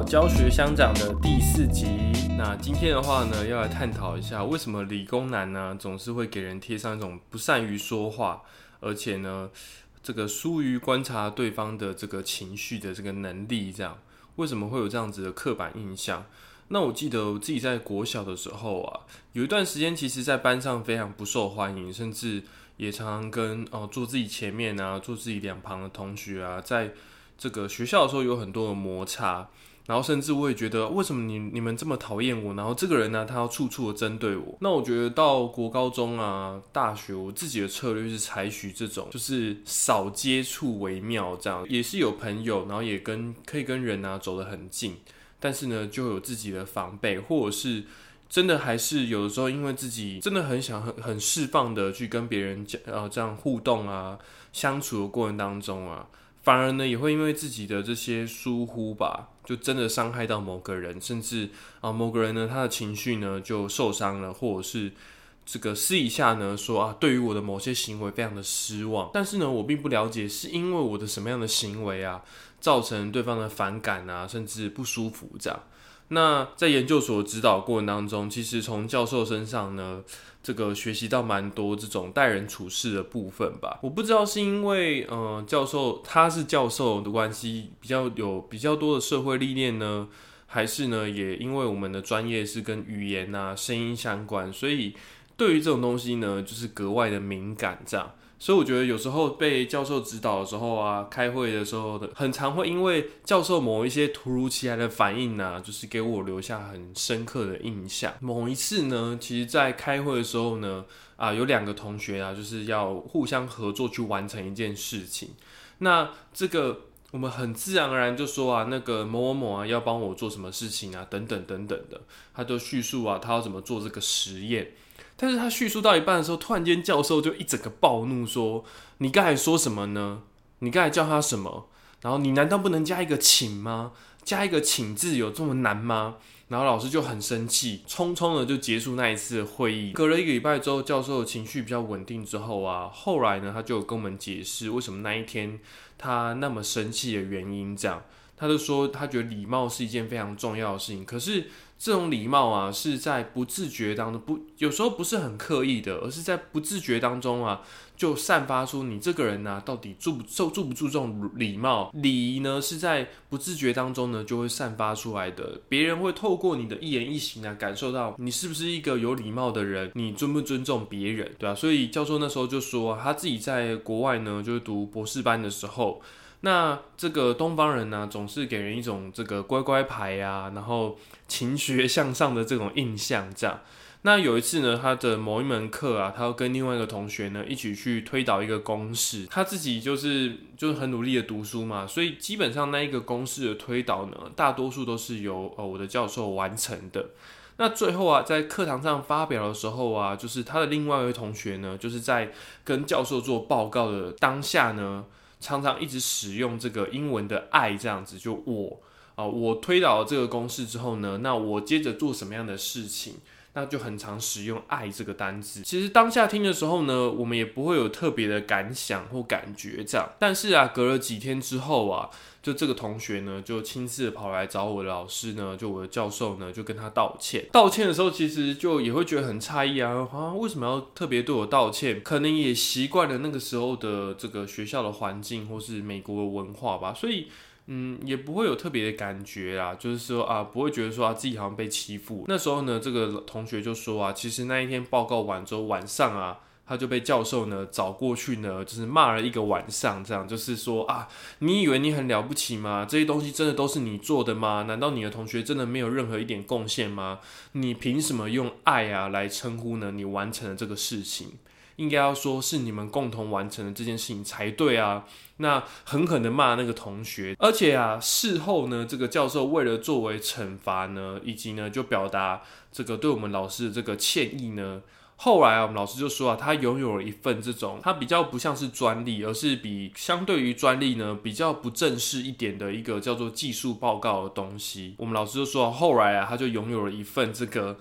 教学乡长的第四集。那今天的话呢，要来探讨一下为什么理工男呢总是会给人贴上一种不善于说话，而且呢这个疏于观察对方的这个情绪的这个能力，这样为什么会有这样子的刻板印象？那我记得我自己在国小的时候啊，有一段时间其实在班上非常不受欢迎，甚至也常常跟哦坐自己前面啊，坐自己两旁的同学啊，在这个学校的时候有很多的摩擦，然后甚至我也觉得为什么你你们这么讨厌我，然后这个人呢他要处处的针对我。那我觉得到国高中啊、大学，我自己的策略是采取这种就是少接触为妙，这样也是有朋友，然后也跟可以跟人啊走得很近，但是呢就有自己的防备，或者是真的还是有的时候因为自己真的很想很很释放的去跟别人讲呃这样互动啊相处的过程当中啊。反而呢，也会因为自己的这些疏忽吧，就真的伤害到某个人，甚至啊，某个人呢，他的情绪呢就受伤了，或者是这个私底下呢说啊，对于我的某些行为非常的失望，但是呢，我并不了解是因为我的什么样的行为啊，造成对方的反感啊，甚至不舒服这样。那在研究所指导过程当中，其实从教授身上呢，这个学习到蛮多这种待人处事的部分吧。我不知道是因为呃教授他是教授的关系，比较有比较多的社会历练呢，还是呢也因为我们的专业是跟语言啊声音相关，所以对于这种东西呢，就是格外的敏感这样。所以我觉得有时候被教授指导的时候啊，开会的时候的，很常会因为教授某一些突如其来的反应呢，就是给我留下很深刻的印象。某一次呢，其实在开会的时候呢，啊，有两个同学啊，就是要互相合作去完成一件事情。那这个我们很自然而然就说啊，那个某某某啊，要帮我做什么事情啊，等等等等的，他就叙述啊，他要怎么做这个实验。但是他叙述到一半的时候，突然间教授就一整个暴怒说：“你刚才说什么呢？你刚才叫他什么？然后你难道不能加一个请吗？加一个请字有这么难吗？”然后老师就很生气，匆匆的就结束那一次会议。隔了一个礼拜之后，教授的情绪比较稳定之后啊，后来呢，他就跟我们解释为什么那一天他那么生气的原因。这样，他就说他觉得礼貌是一件非常重要的事情，可是。这种礼貌啊，是在不自觉当中，不有时候不是很刻意的，而是在不自觉当中啊，就散发出你这个人呢，到底注不注注不注重礼貌？礼仪呢，是在不自觉当中呢，就会散发出来的。别人会透过你的一言一行啊，感受到你是不是一个有礼貌的人，你尊不尊重别人，对吧？所以教授那时候就说，他自己在国外呢，就是读博士班的时候。那这个东方人呢，总是给人一种这个乖乖牌呀，然后勤学向上的这种印象。这样，那有一次呢，他的某一门课啊，他要跟另外一个同学呢一起去推导一个公式，他自己就是就是很努力的读书嘛，所以基本上那一个公式的推导呢，大多数都是由呃我的教授完成的。那最后啊，在课堂上发表的时候啊，就是他的另外一位同学呢，就是在跟教授做报告的当下呢。常常一直使用这个英文的爱这样子，就我啊，我推导了这个公式之后呢，那我接着做什么样的事情，那就很常使用爱这个单字。其实当下听的时候呢，我们也不会有特别的感想或感觉这样，但是啊，隔了几天之后啊。就这个同学呢，就亲自跑来找我的老师呢，就我的教授呢，就跟他道歉。道歉的时候，其实就也会觉得很诧异啊，啊，为什么要特别对我道歉？可能也习惯了那个时候的这个学校的环境，或是美国的文化吧，所以，嗯，也不会有特别的感觉啦，就是说啊，不会觉得说啊自己好像被欺负。那时候呢，这个同学就说啊，其实那一天报告完之后，晚上啊。他就被教授呢找过去呢，就是骂了一个晚上，这样就是说啊，你以为你很了不起吗？这些东西真的都是你做的吗？难道你的同学真的没有任何一点贡献吗？你凭什么用爱啊来称呼呢？你完成了这个事情，应该要说是你们共同完成了这件事情才对啊。那很可能骂那个同学，而且啊，事后呢，这个教授为了作为惩罚呢，以及呢，就表达这个对我们老师的这个歉意呢。后来啊，我们老师就说啊，他拥有了一份这种，他比较不像是专利，而是比相对于专利呢比较不正式一点的一个叫做技术报告的东西。我们老师就说，后来啊，他就拥有了一份这个，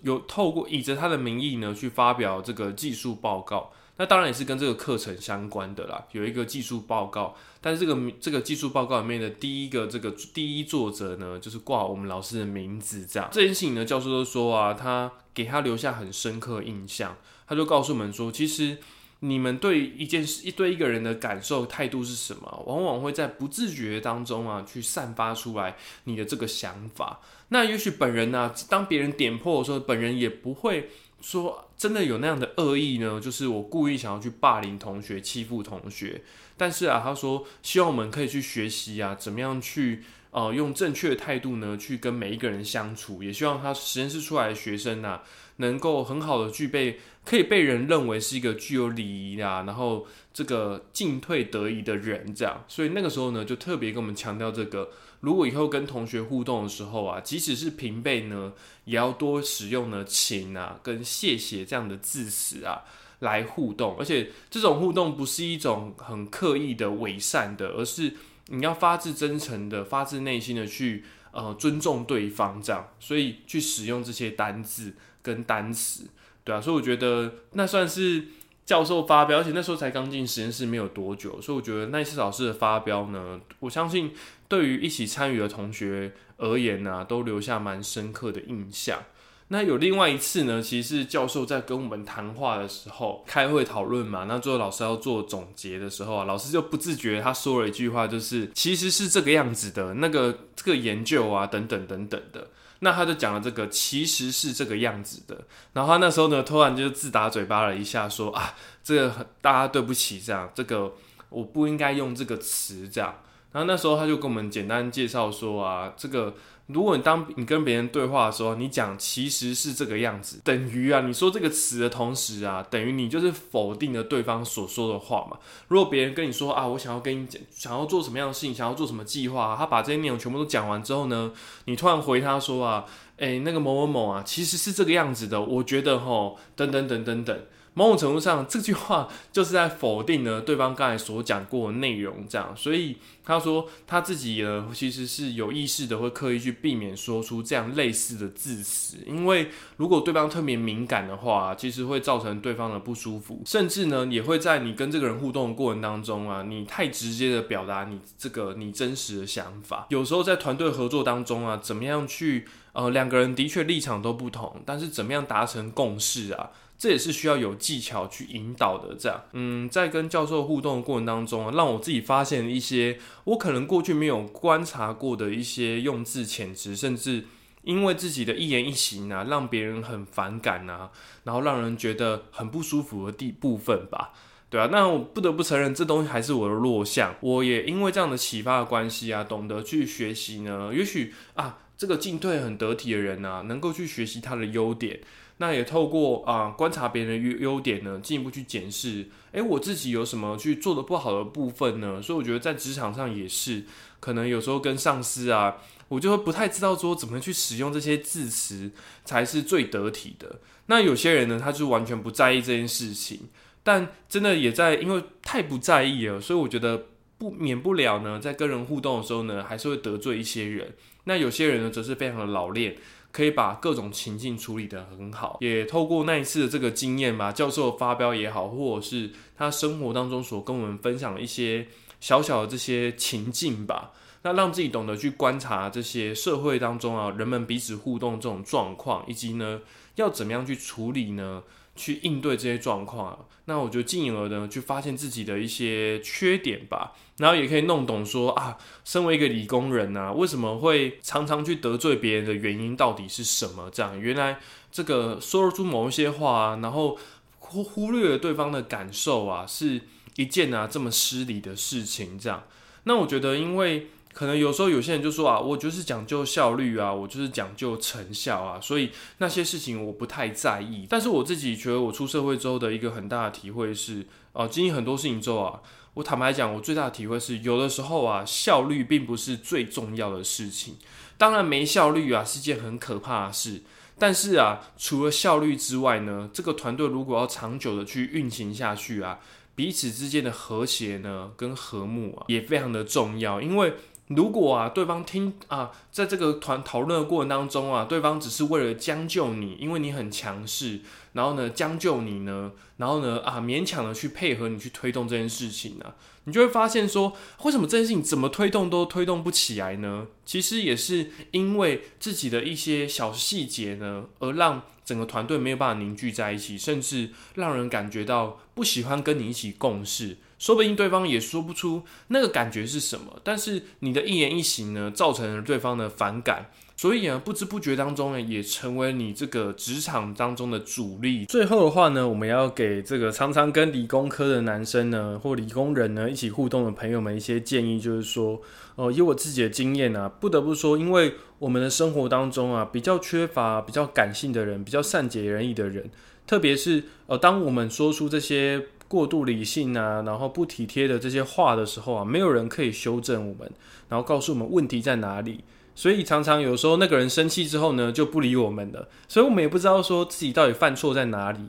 有透过以着他的名义呢去发表这个技术报告。那当然也是跟这个课程相关的啦，有一个技术报告。但是这个这个技术报告里面的第一个这个第一作者呢，就是挂我们老师的名字这样。这件事情呢，教授都说啊，他给他留下很深刻印象。他就告诉我们说，其实你们对一件事、一对一个人的感受态度是什么，往往会在不自觉当中啊，去散发出来你的这个想法。那也许本人呢，当别人点破的时候，本人也不会说真的有那样的恶意呢，就是我故意想要去霸凌同学、欺负同学。但是啊，他说希望我们可以去学习啊，怎么样去呃用正确的态度呢，去跟每一个人相处。也希望他实验室出来的学生呢，能够很好的具备，可以被人认为是一个具有礼仪啊，然后这个进退得宜的人这样。所以那个时候呢，就特别跟我们强调这个，如果以后跟同学互动的时候啊，即使是平辈呢，也要多使用呢请啊跟谢谢这样的字词啊。来互动，而且这种互动不是一种很刻意的伪善的，而是你要发自真诚的、发自内心的去呃尊重对方，这样，所以去使用这些单字跟单词，对啊，所以我觉得那算是教授发表，而且那时候才刚进实验室没有多久，所以我觉得那一次老师的发表呢，我相信对于一起参与的同学而言呢，都留下蛮深刻的印象。那有另外一次呢，其实是教授在跟我们谈话的时候，开会讨论嘛。那最后老师要做总结的时候啊，老师就不自觉他说了一句话，就是其实是这个样子的，那个这个研究啊，等等等等的。那他就讲了这个其实是这个样子的。然后他那时候呢，突然就自打嘴巴了一下，说啊，这个大家对不起，这样这个我不应该用这个词这样。然后那时候他就跟我们简单介绍说啊，这个。如果你当你跟别人对话的时候，你讲其实是这个样子，等于啊，你说这个词的同时啊，等于你就是否定了对方所说的话嘛。如果别人跟你说啊，我想要跟你讲，想要做什么样的事情，想要做什么计划，他把这些内容全部都讲完之后呢，你突然回他说啊，诶，那个某某某啊，其实是这个样子的，我觉得吼，等等等等等。某种程度上，这句话就是在否定呢对方刚才所讲过的内容，这样，所以他说他自己呢其实是有意识的会刻意去避免说出这样类似的字词，因为如果对方特别敏感的话，其实会造成对方的不舒服，甚至呢也会在你跟这个人互动的过程当中啊，你太直接的表达你这个你真实的想法，有时候在团队合作当中啊，怎么样去呃两个人的确立场都不同，但是怎么样达成共识啊？这也是需要有技巧去引导的。这样，嗯，在跟教授互动的过程当中啊，让我自己发现一些我可能过去没有观察过的一些用字遣词，甚至因为自己的一言一行啊，让别人很反感啊，然后让人觉得很不舒服的地部分吧。对啊，那我不得不承认，这东西还是我的弱项。我也因为这样的启发的关系啊，懂得去学习呢。也许啊，这个进退很得体的人呢，能够去学习他的优点。那也透过啊观察别人的优优点呢，进一步去检视，诶，我自己有什么去做的不好的部分呢？所以我觉得在职场上也是，可能有时候跟上司啊，我就会不太知道说怎么去使用这些字词才是最得体的。那有些人呢，他就完全不在意这件事情，但真的也在因为太不在意了，所以我觉得不免不了呢，在跟人互动的时候呢，还是会得罪一些人。那有些人呢，则是非常的老练。可以把各种情境处理得很好，也透过那一次的这个经验吧，教授发飙也好，或者是他生活当中所跟我们分享的一些小小的这些情境吧，那让自己懂得去观察这些社会当中啊人们彼此互动这种状况，以及呢要怎么样去处理呢？去应对这些状况，那我就进而呢去发现自己的一些缺点吧，然后也可以弄懂说啊，身为一个理工人呢，为什么会常常去得罪别人的原因到底是什么？这样原来这个说出某一些话，然后忽忽略了对方的感受啊，是一件啊这么失礼的事情。这样，那我觉得因为。可能有时候有些人就说啊，我就是讲究效率啊，我就是讲究成效啊，所以那些事情我不太在意。但是我自己觉得，我出社会之后的一个很大的体会是，呃，经历很多事情之后啊，我坦白讲，我最大的体会是，有的时候啊，效率并不是最重要的事情。当然，没效率啊是件很可怕的事。但是啊，除了效率之外呢，这个团队如果要长久的去运行下去啊，彼此之间的和谐呢跟和睦啊，也非常的重要，因为。如果啊，对方听啊，在这个团讨论的过程当中啊，对方只是为了将就你，因为你很强势，然后呢将就你呢，然后呢啊勉强的去配合你去推动这件事情呢，你就会发现说，为什么这件事情怎么推动都推动不起来呢？其实也是因为自己的一些小细节呢，而让整个团队没有办法凝聚在一起，甚至让人感觉到不喜欢跟你一起共事。说不定对方也说不出那个感觉是什么，但是你的一言一行呢，造成了对方的反感，所以呢，不知不觉当中呢，也成为你这个职场当中的主力。最后的话呢，我们要给这个常常跟理工科的男生呢，或理工人呢一起互动的朋友们一些建议，就是说，呃，以我自己的经验啊，不得不说，因为我们的生活当中啊，比较缺乏比较感性的人，比较善解人意的人，特别是呃，当我们说出这些。过度理性啊，然后不体贴的这些话的时候啊，没有人可以修正我们，然后告诉我们问题在哪里。所以常常有时候那个人生气之后呢，就不理我们了。所以我们也不知道说自己到底犯错在哪里。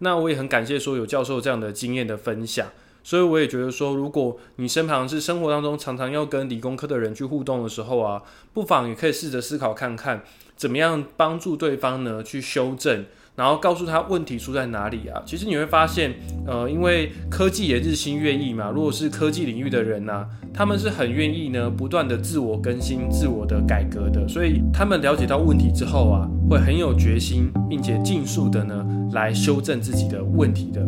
那我也很感谢说有教授这样的经验的分享。所以我也觉得说，如果你身旁是生活当中常常要跟理工科的人去互动的时候啊，不妨也可以试着思考看看，怎么样帮助对方呢去修正。然后告诉他问题出在哪里啊？其实你会发现，呃，因为科技也日新月异嘛。如果是科技领域的人呢，他们是很愿意呢，不断的自我更新、自我的改革的。所以他们了解到问题之后啊，会很有决心，并且尽速的呢来修正自己的问题的。